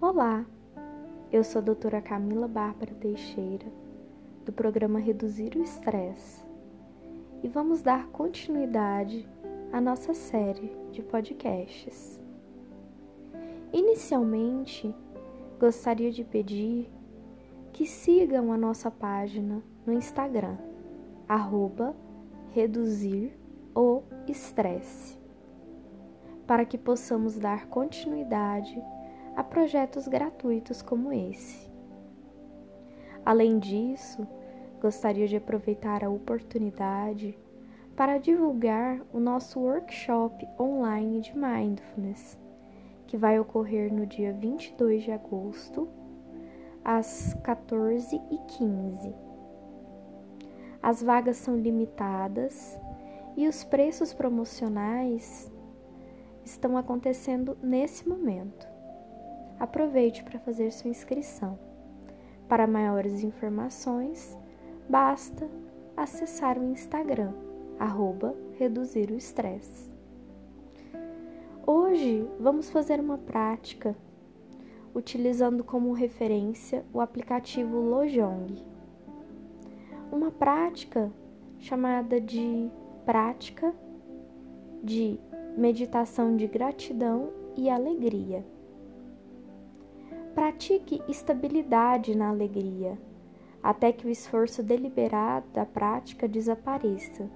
Olá, eu sou a doutora Camila Bárbara Teixeira, do programa Reduzir o Estresse, e vamos dar continuidade à nossa série de podcasts. Inicialmente, gostaria de pedir que sigam a nossa página no Instagram, arroba reduzir o estresse, para que possamos dar continuidade a projetos gratuitos como esse. Além disso, gostaria de aproveitar a oportunidade para divulgar o nosso workshop online de Mindfulness, que vai ocorrer no dia 22 de agosto, às 14h15. As vagas são limitadas e os preços promocionais estão acontecendo nesse momento aproveite para fazer sua inscrição. Para maiores informações, basta acessar o Instagram, arroba reduzir o estresse. Hoje vamos fazer uma prática utilizando como referência o aplicativo Lojong. Uma prática chamada de prática de meditação de gratidão e alegria. Pratique estabilidade na alegria, até que o esforço deliberado da prática desapareça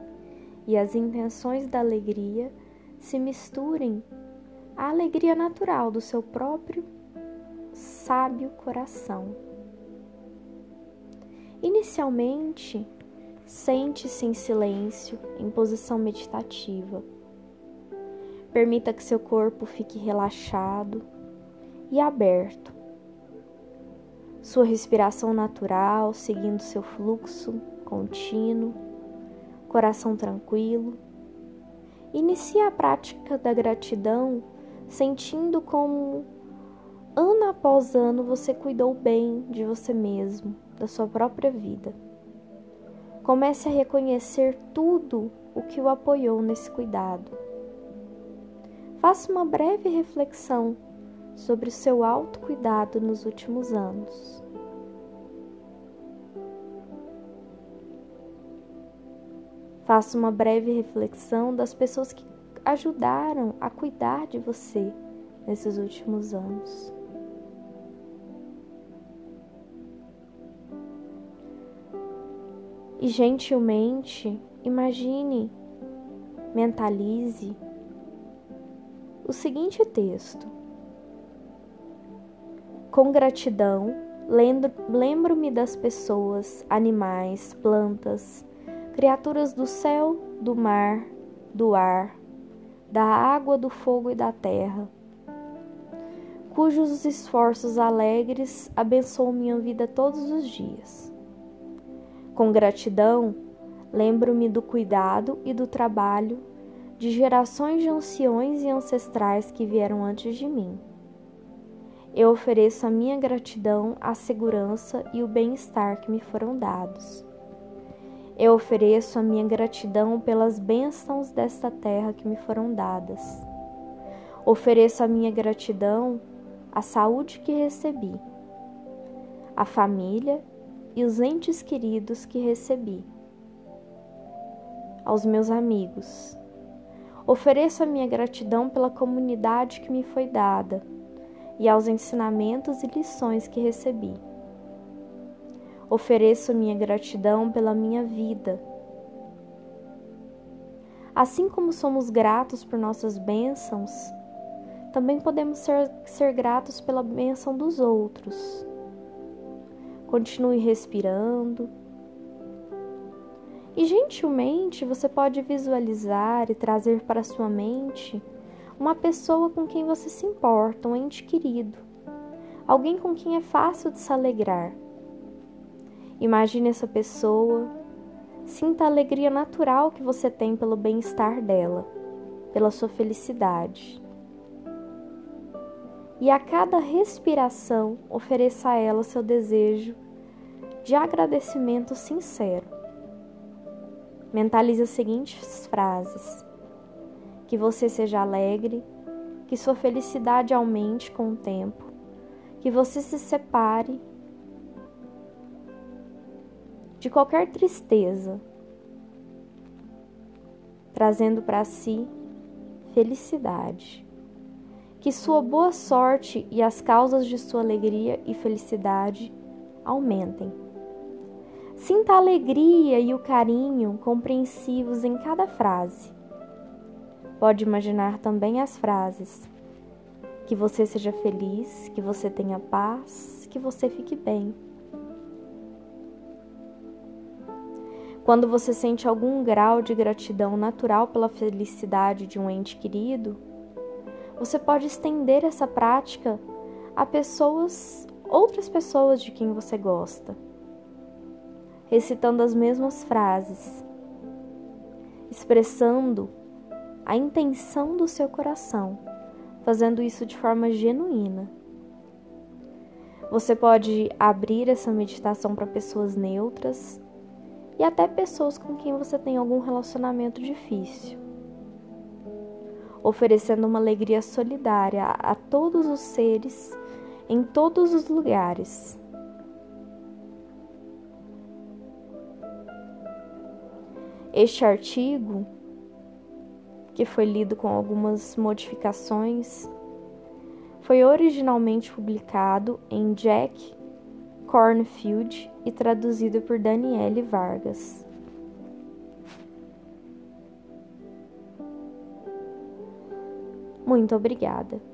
e as intenções da alegria se misturem à alegria natural do seu próprio sábio coração. Inicialmente, sente-se em silêncio, em posição meditativa. Permita que seu corpo fique relaxado e aberto sua respiração natural, seguindo seu fluxo contínuo, coração tranquilo. Inicie a prática da gratidão sentindo como ano após ano você cuidou bem de você mesmo, da sua própria vida. Comece a reconhecer tudo o que o apoiou nesse cuidado. Faça uma breve reflexão sobre o seu autocuidado nos últimos anos. Faça uma breve reflexão das pessoas que ajudaram a cuidar de você nesses últimos anos. E gentilmente imagine, mentalize o seguinte texto. Com gratidão, lembro-me das pessoas, animais, plantas, criaturas do céu, do mar, do ar, da água, do fogo e da terra, cujos esforços alegres abençoam minha vida todos os dias. Com gratidão, lembro-me do cuidado e do trabalho de gerações de anciões e ancestrais que vieram antes de mim eu ofereço a minha gratidão à segurança e o bem-estar que me foram dados. Eu ofereço a minha gratidão pelas bênçãos desta terra que me foram dadas. Ofereço a minha gratidão à saúde que recebi, à família e os entes queridos que recebi, aos meus amigos. Ofereço a minha gratidão pela comunidade que me foi dada e aos ensinamentos e lições que recebi. Ofereço minha gratidão pela minha vida. Assim como somos gratos por nossas bênçãos, também podemos ser, ser gratos pela bênção dos outros. Continue respirando. E gentilmente você pode visualizar e trazer para sua mente uma pessoa com quem você se importa, um ente querido, alguém com quem é fácil de se alegrar. Imagine essa pessoa, sinta a alegria natural que você tem pelo bem-estar dela, pela sua felicidade. E a cada respiração, ofereça a ela seu desejo de agradecimento sincero. Mentalize as seguintes frases: que você seja alegre, que sua felicidade aumente com o tempo, que você se separe de qualquer tristeza, trazendo para si felicidade. Que sua boa sorte e as causas de sua alegria e felicidade aumentem. Sinta a alegria e o carinho compreensivos em cada frase. Pode imaginar também as frases: que você seja feliz, que você tenha paz, que você fique bem. Quando você sente algum grau de gratidão natural pela felicidade de um ente querido, você pode estender essa prática a pessoas, outras pessoas de quem você gosta, recitando as mesmas frases, expressando a intenção do seu coração, fazendo isso de forma genuína. Você pode abrir essa meditação para pessoas neutras e até pessoas com quem você tem algum relacionamento difícil, oferecendo uma alegria solidária a todos os seres em todos os lugares. Este artigo, que foi lido com algumas modificações, foi originalmente publicado em Jack Cornfield e traduzido por Daniele Vargas. Muito obrigada.